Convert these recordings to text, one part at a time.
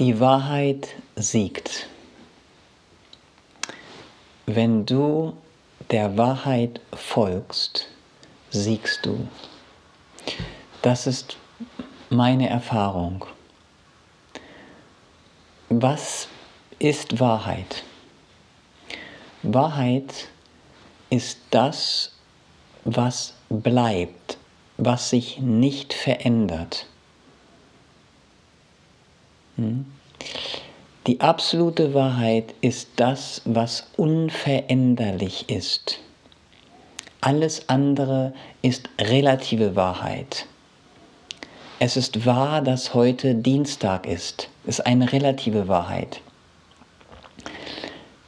Die Wahrheit siegt. Wenn du der Wahrheit folgst, siegst du. Das ist meine Erfahrung. Was ist Wahrheit? Wahrheit ist das, was bleibt, was sich nicht verändert. Hm? Die absolute Wahrheit ist das, was unveränderlich ist. Alles andere ist relative Wahrheit. Es ist wahr, dass heute Dienstag ist. Ist eine relative Wahrheit.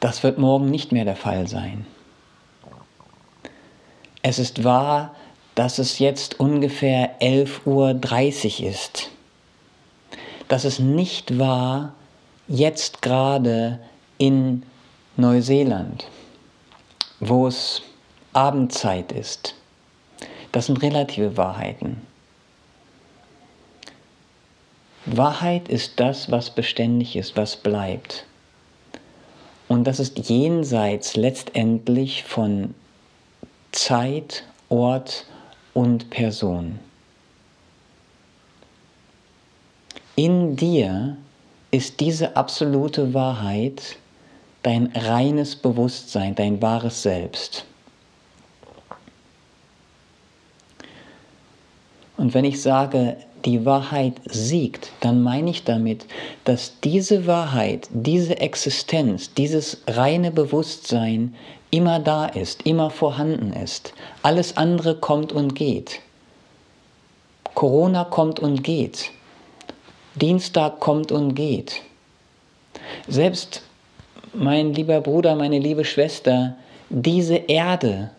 Das wird morgen nicht mehr der Fall sein. Es ist wahr, dass es jetzt ungefähr 11.30 Uhr ist dass es nicht war, jetzt gerade in Neuseeland, wo es Abendzeit ist. Das sind relative Wahrheiten. Wahrheit ist das, was beständig ist, was bleibt. Und das ist jenseits letztendlich von Zeit, Ort und Person. In dir ist diese absolute Wahrheit dein reines Bewusstsein, dein wahres Selbst. Und wenn ich sage, die Wahrheit siegt, dann meine ich damit, dass diese Wahrheit, diese Existenz, dieses reine Bewusstsein immer da ist, immer vorhanden ist. Alles andere kommt und geht. Corona kommt und geht. Dienstag kommt und geht. Selbst mein lieber Bruder, meine liebe Schwester, diese Erde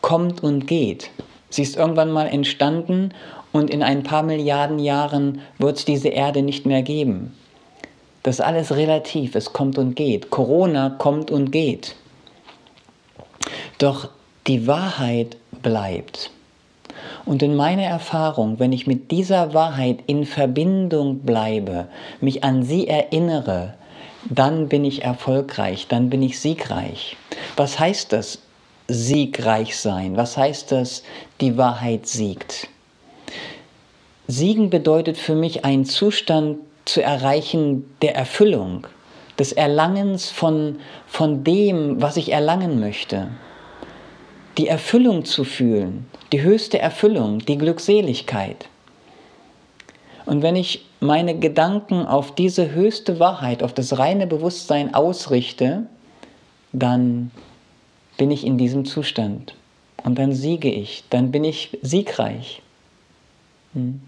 kommt und geht. Sie ist irgendwann mal entstanden und in ein paar Milliarden Jahren wird es diese Erde nicht mehr geben. Das ist alles relativ, es kommt und geht. Corona kommt und geht. Doch die Wahrheit bleibt. Und in meiner Erfahrung, wenn ich mit dieser Wahrheit in Verbindung bleibe, mich an sie erinnere, dann bin ich erfolgreich, dann bin ich siegreich. Was heißt das, siegreich sein? Was heißt das, die Wahrheit siegt? Siegen bedeutet für mich einen Zustand zu erreichen der Erfüllung, des Erlangens von, von dem, was ich erlangen möchte die Erfüllung zu fühlen, die höchste Erfüllung, die Glückseligkeit. Und wenn ich meine Gedanken auf diese höchste Wahrheit, auf das reine Bewusstsein ausrichte, dann bin ich in diesem Zustand. Und dann siege ich, dann bin ich siegreich. Hm.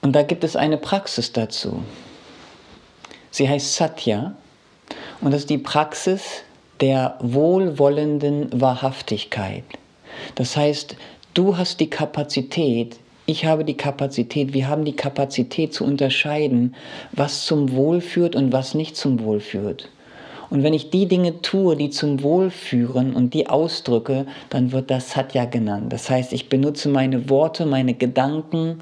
Und da gibt es eine Praxis dazu. Sie heißt Satya und das ist die Praxis der wohlwollenden Wahrhaftigkeit. Das heißt, du hast die Kapazität, ich habe die Kapazität, wir haben die Kapazität zu unterscheiden, was zum Wohl führt und was nicht zum Wohl führt. Und wenn ich die Dinge tue, die zum Wohl führen und die ausdrücke, dann wird das Satya genannt. Das heißt, ich benutze meine Worte, meine Gedanken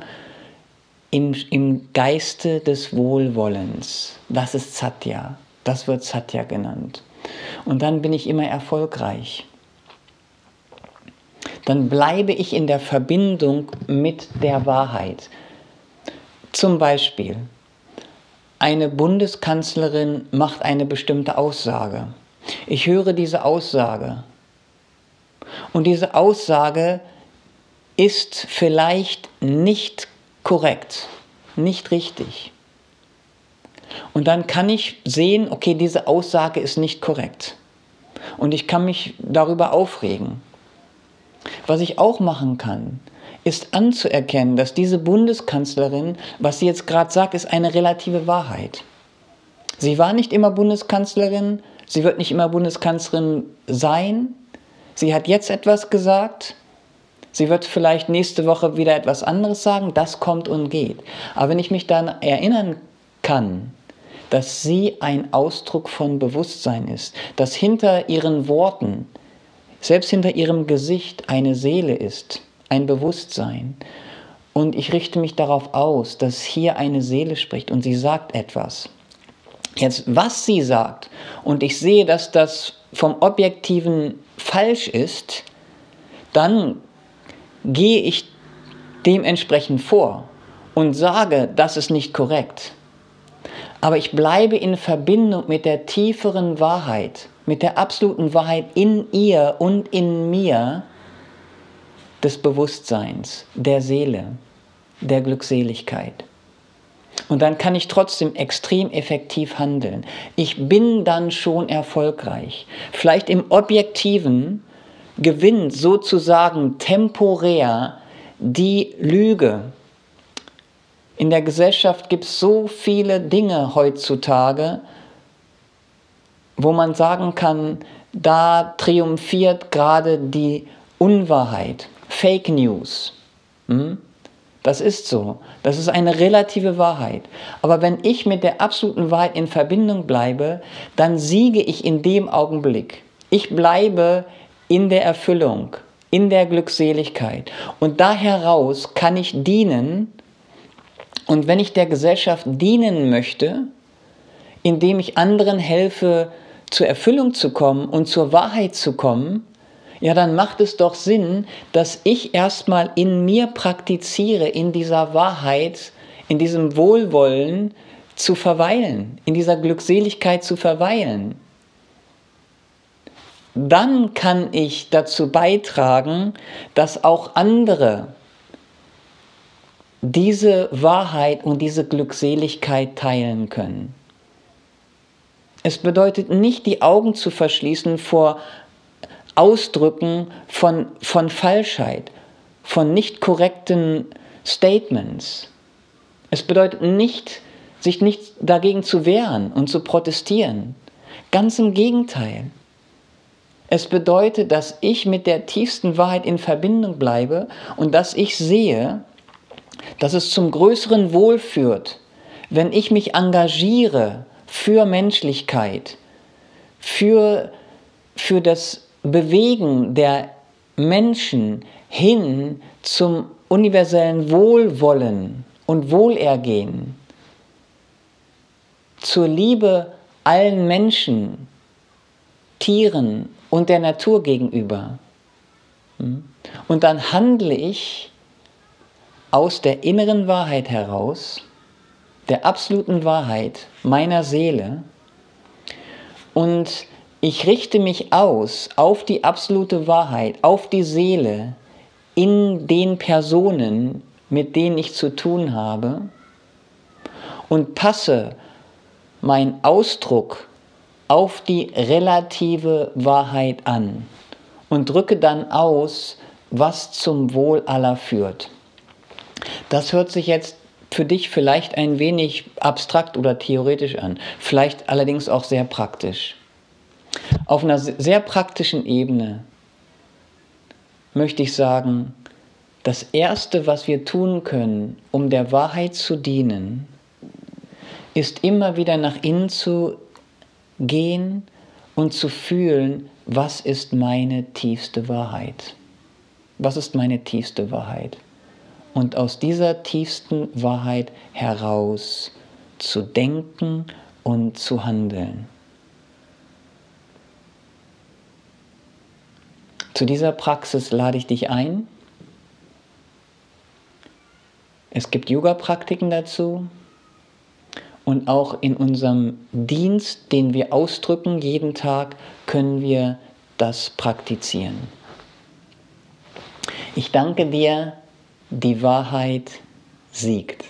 im, im Geiste des Wohlwollens. Das ist Satya. Das wird Satya genannt. Und dann bin ich immer erfolgreich. Dann bleibe ich in der Verbindung mit der Wahrheit. Zum Beispiel, eine Bundeskanzlerin macht eine bestimmte Aussage. Ich höre diese Aussage. Und diese Aussage ist vielleicht nicht korrekt, nicht richtig. Und dann kann ich sehen, okay, diese Aussage ist nicht korrekt. Und ich kann mich darüber aufregen. Was ich auch machen kann, ist anzuerkennen, dass diese Bundeskanzlerin, was sie jetzt gerade sagt, ist eine relative Wahrheit. Sie war nicht immer Bundeskanzlerin, sie wird nicht immer Bundeskanzlerin sein. Sie hat jetzt etwas gesagt, sie wird vielleicht nächste Woche wieder etwas anderes sagen, das kommt und geht. Aber wenn ich mich dann erinnern kann, dass sie ein Ausdruck von Bewusstsein ist, dass hinter ihren Worten, selbst hinter ihrem Gesicht eine Seele ist, ein Bewusstsein. und ich richte mich darauf aus, dass hier eine Seele spricht und sie sagt etwas. Jetzt, was sie sagt, und ich sehe, dass das vom Objektiven falsch ist, dann gehe ich dementsprechend vor und sage, das ist nicht korrekt. Aber ich bleibe in Verbindung mit der tieferen Wahrheit, mit der absoluten Wahrheit in ihr und in mir des Bewusstseins, der Seele, der Glückseligkeit. Und dann kann ich trotzdem extrem effektiv handeln. Ich bin dann schon erfolgreich. Vielleicht im objektiven gewinnt sozusagen temporär die Lüge. In der Gesellschaft gibt es so viele Dinge heutzutage, wo man sagen kann, da triumphiert gerade die Unwahrheit, Fake News. Hm? Das ist so. Das ist eine relative Wahrheit. Aber wenn ich mit der absoluten Wahrheit in Verbindung bleibe, dann siege ich in dem Augenblick. Ich bleibe in der Erfüllung, in der Glückseligkeit. Und da heraus kann ich dienen. Und wenn ich der Gesellschaft dienen möchte, indem ich anderen helfe, zur Erfüllung zu kommen und zur Wahrheit zu kommen, ja, dann macht es doch Sinn, dass ich erstmal in mir praktiziere, in dieser Wahrheit, in diesem Wohlwollen zu verweilen, in dieser Glückseligkeit zu verweilen. Dann kann ich dazu beitragen, dass auch andere diese Wahrheit und diese Glückseligkeit teilen können. Es bedeutet nicht, die Augen zu verschließen vor Ausdrücken von, von Falschheit, von nicht korrekten Statements. Es bedeutet nicht, sich nicht dagegen zu wehren und zu protestieren. Ganz im Gegenteil. Es bedeutet, dass ich mit der tiefsten Wahrheit in Verbindung bleibe und dass ich sehe, dass es zum größeren Wohl führt, wenn ich mich engagiere für Menschlichkeit, für, für das Bewegen der Menschen hin zum universellen Wohlwollen und Wohlergehen, zur Liebe allen Menschen, Tieren und der Natur gegenüber. Hm? Und dann handle ich aus der inneren Wahrheit heraus, der absoluten Wahrheit meiner Seele und ich richte mich aus auf die absolute Wahrheit, auf die Seele in den Personen, mit denen ich zu tun habe und passe meinen Ausdruck auf die relative Wahrheit an und drücke dann aus, was zum Wohl aller führt. Das hört sich jetzt für dich vielleicht ein wenig abstrakt oder theoretisch an, vielleicht allerdings auch sehr praktisch. Auf einer sehr praktischen Ebene möchte ich sagen, das Erste, was wir tun können, um der Wahrheit zu dienen, ist immer wieder nach innen zu gehen und zu fühlen, was ist meine tiefste Wahrheit? Was ist meine tiefste Wahrheit? Und aus dieser tiefsten Wahrheit heraus zu denken und zu handeln. Zu dieser Praxis lade ich dich ein. Es gibt Yoga-Praktiken dazu. Und auch in unserem Dienst, den wir ausdrücken jeden Tag, können wir das praktizieren. Ich danke dir, die Wahrheit siegt.